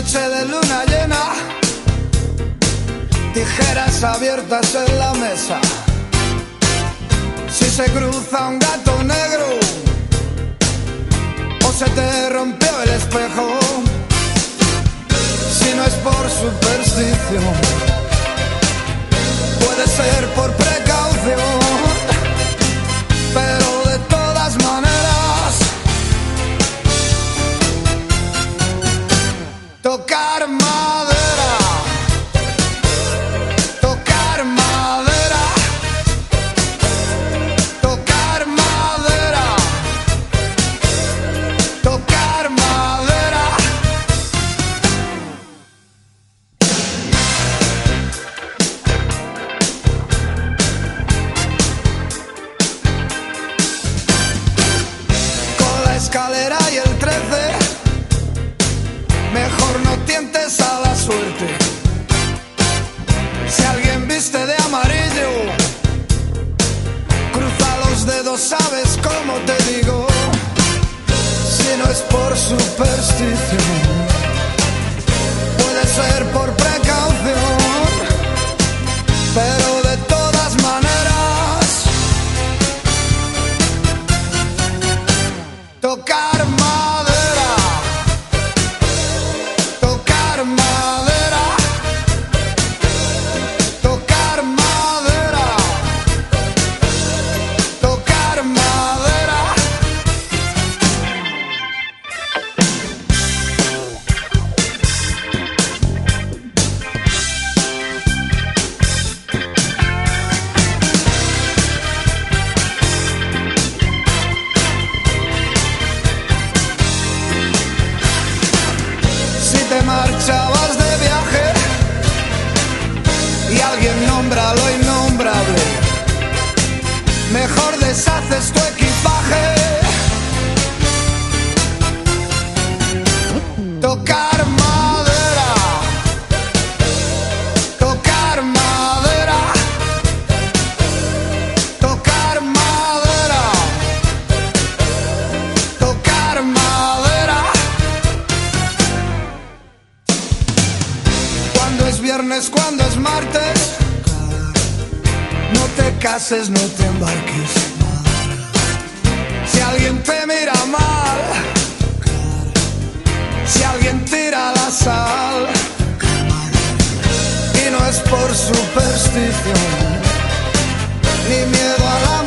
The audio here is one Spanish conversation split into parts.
noche de luna llena, tijeras abiertas en la mesa. Si se cruza un gato negro o se te rompió el espejo, si no es por superstición, puede ser por precaución. tocar. Tocar madera, tocar madera, tocar madera, tocar madera, cuando es viernes, cuando es martes, no te cases, no te embarques más, si alguien te mira mal. sal. Y no es por superstición ni miedo a la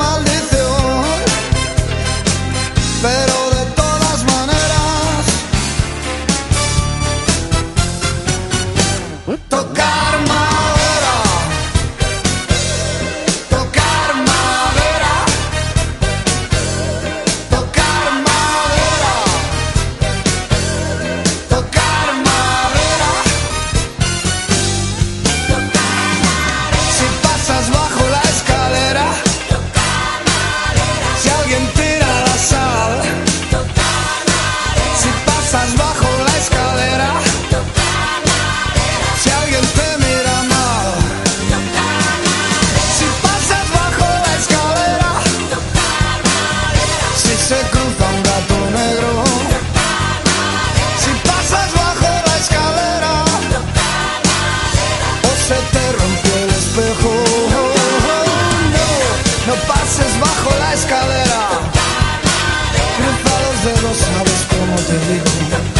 escalera. Cruza los dedos, sabes cómo te digo.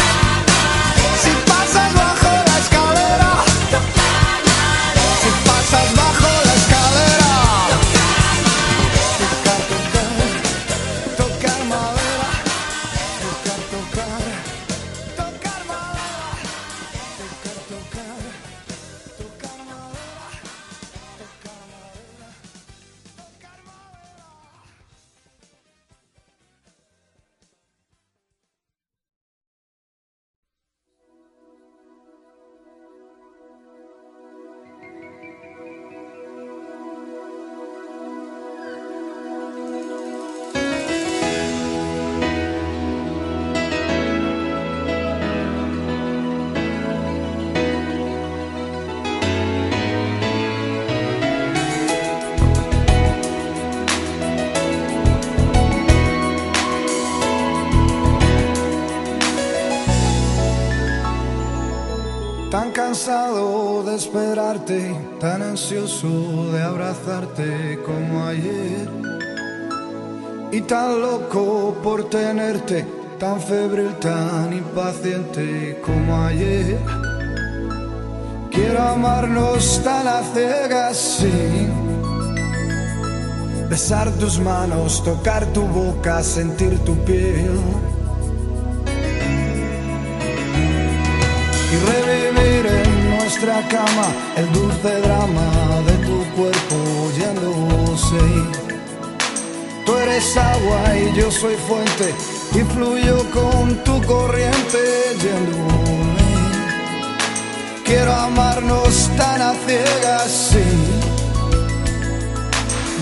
Cansado de esperarte, tan ansioso de abrazarte como ayer. Y tan loco por tenerte, tan febril, tan impaciente como ayer. Quiero amarnos tan a ciegas, sí. Besar tus manos, tocar tu boca, sentir tu piel. El dulce drama de tu cuerpo yéndose. Tú eres agua y yo soy fuente y fluyo con tu corriente yéndome. Quiero amarnos tan a ciegas, sí.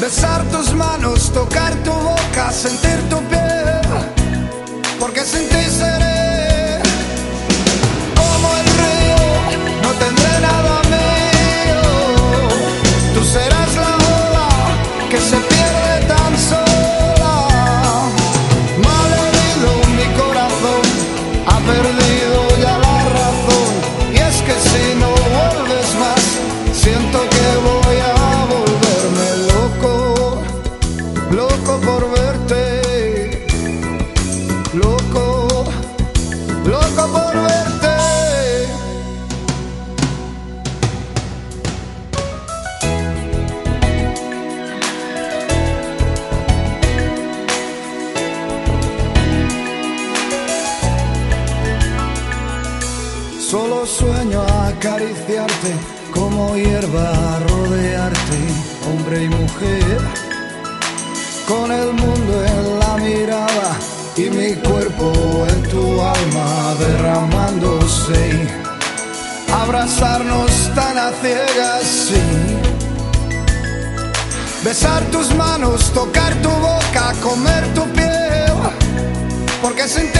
Besar tus manos, tocar tu boca, sentir tu piel, porque sin Solo sueño acariciarte como hierba rodearte, hombre y mujer, con el mundo en la mirada y mi cuerpo en tu alma derramándose. Abrazarnos tan a ciegas, sí. Besar tus manos, tocar tu boca, comer tu piel, porque sin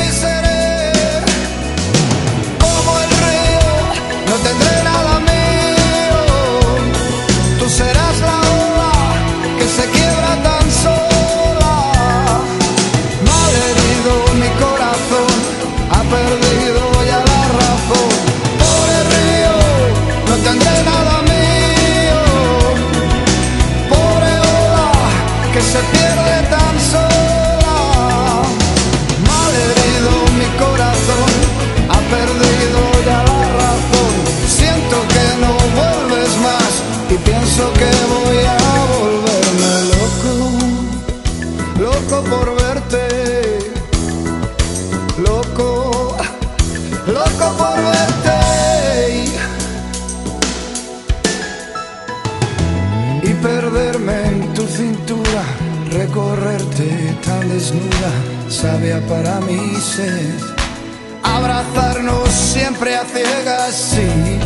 Abrazarnos siempre a ciegas, sí.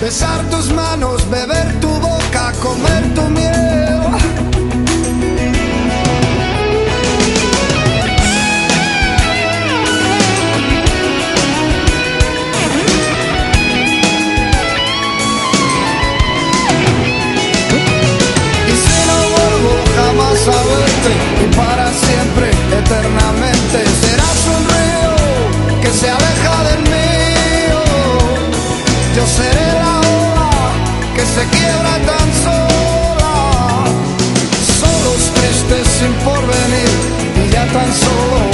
Besar tus manos, beber tu boca, comer tu miel. Sin porvenir y ya tan solo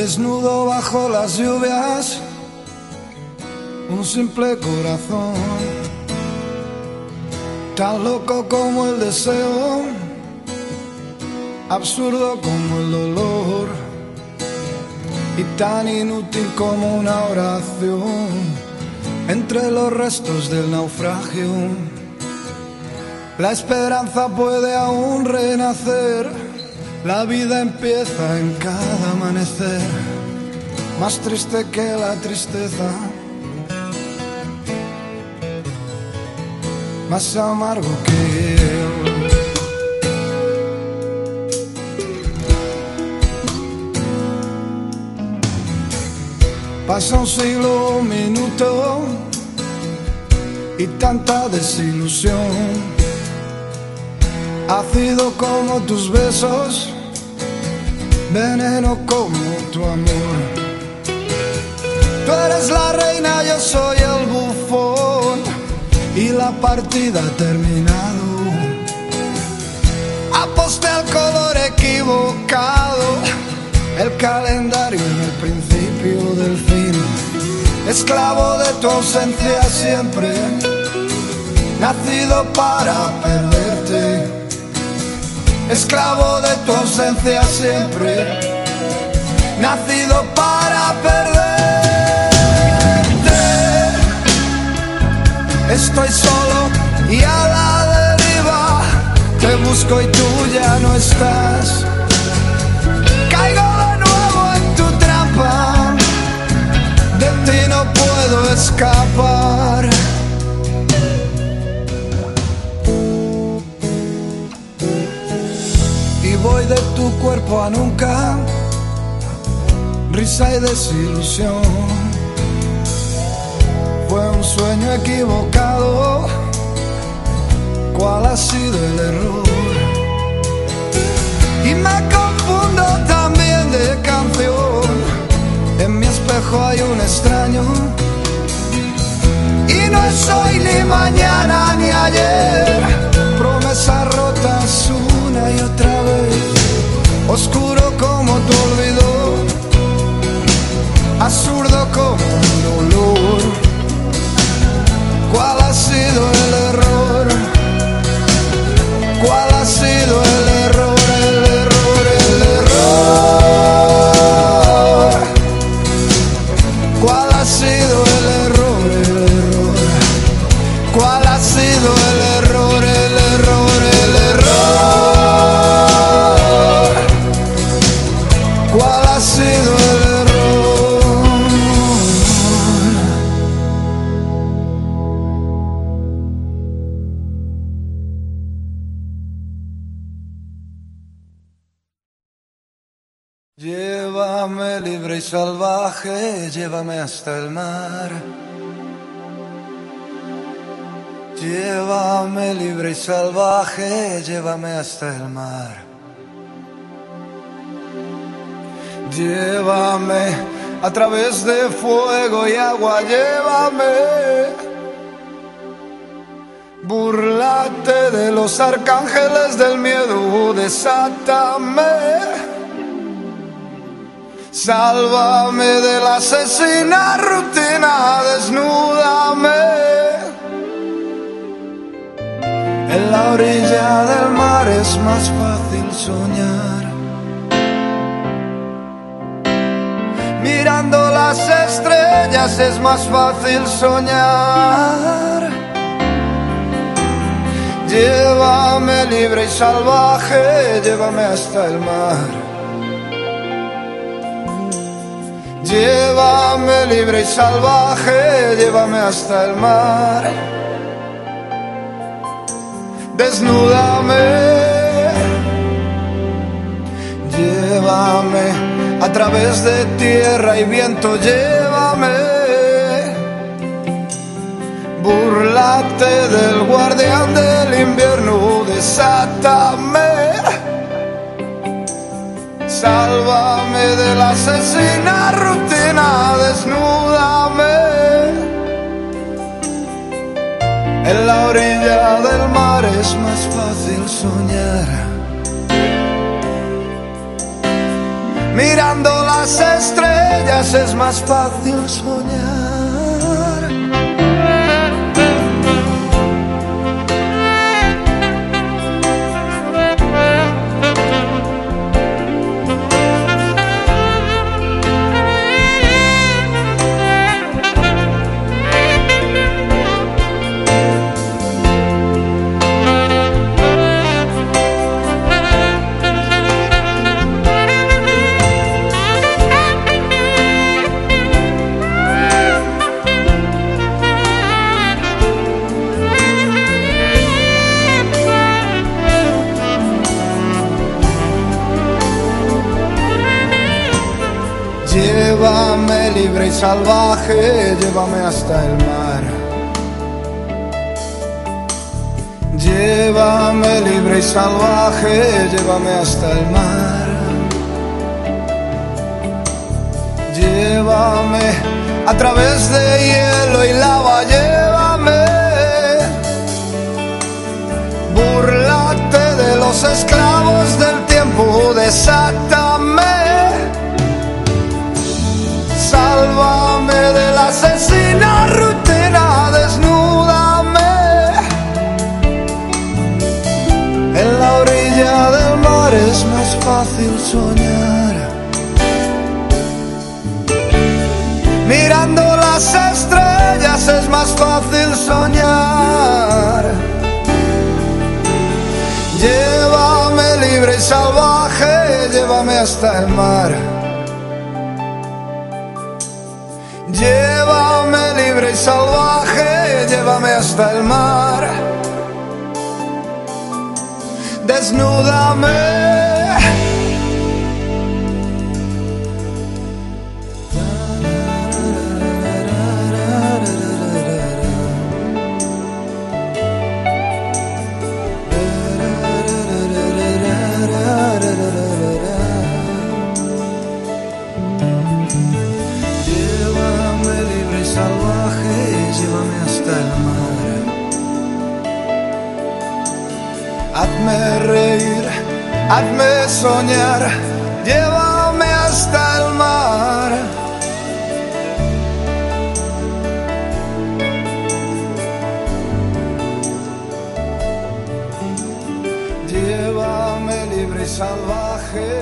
Desnudo bajo las lluvias, un simple corazón, tan loco como el deseo absurdo como el dolor y tan inútil como una oración entre los restos del naufragio. La esperanza puede aún renacer, la vida empieza en cada amanecer, más triste que la tristeza, más amargo que él. Pasa un siglo, un minuto y tanta desilusión. Ácido como tus besos, veneno como tu amor. Tú eres la reina, yo soy el bufón y la partida ha terminado. Aposté al color equivocado, el calendario en el principio del fin esclavo de tu ausencia siempre, nacido para perderte, esclavo de tu ausencia siempre, nacido para perderte. Estoy solo y a la deriva, te busco y tú ya no estás. Caigo de nuevo en tu trampa de ti no puedo escapar. Voy de tu cuerpo a nunca, risa y desilusión. Fue un sueño equivocado, ¿cuál ha sido el error? Y me confundo también de canción en mi espejo hay un extraño y no es hoy ni mañana ni ayer. Oscuro salvaje, llévame hasta el mar. Llévame libre y salvaje, llévame hasta el mar. Llévame a través de fuego y agua, llévame. Burlate de los arcángeles del miedo, desátame. Sálvame de la asesina rutina, desnúdame. En la orilla del mar es más fácil soñar. Mirando las estrellas es más fácil soñar. Llévame libre y salvaje, llévame hasta el mar. Llévame libre y salvaje, llévame hasta el mar. Desnúdame, llévame a través de tierra y viento, llévame. Burlate del guardián del invierno, desátame. Sálvame de la asesina rutina, desnúdame. En la orilla del mar es más fácil soñar. Mirando las estrellas es más fácil soñar. Llévame libre y salvaje, llévame hasta el mar. Llévame a través de hielo y lava, llévame. Burlate de los esclavos del tiempo, desátame. Sálvame de la asesina rutina, desnúdame. En la orilla del mar es más fácil soñar. Mirando las estrellas es más fácil soñar. Llévame libre y salvaje, llévame hasta el mar. Llévame libre y salvaje, llévame hasta el mar. Desnúdame. Llévame hasta el mar. Hazme reír, hazme soñar, llévame hasta el mar. Llévame libre y salvaje,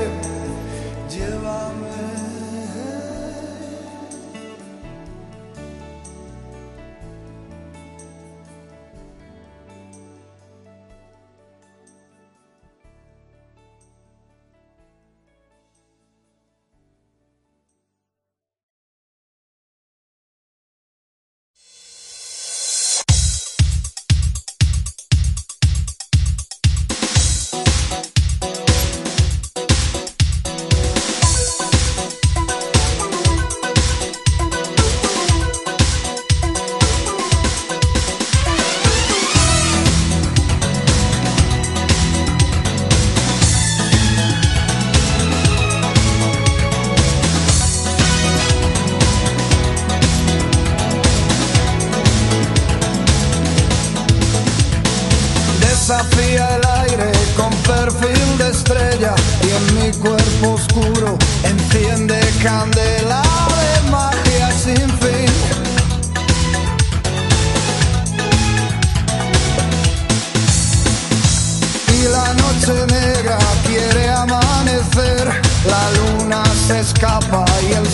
escapa y el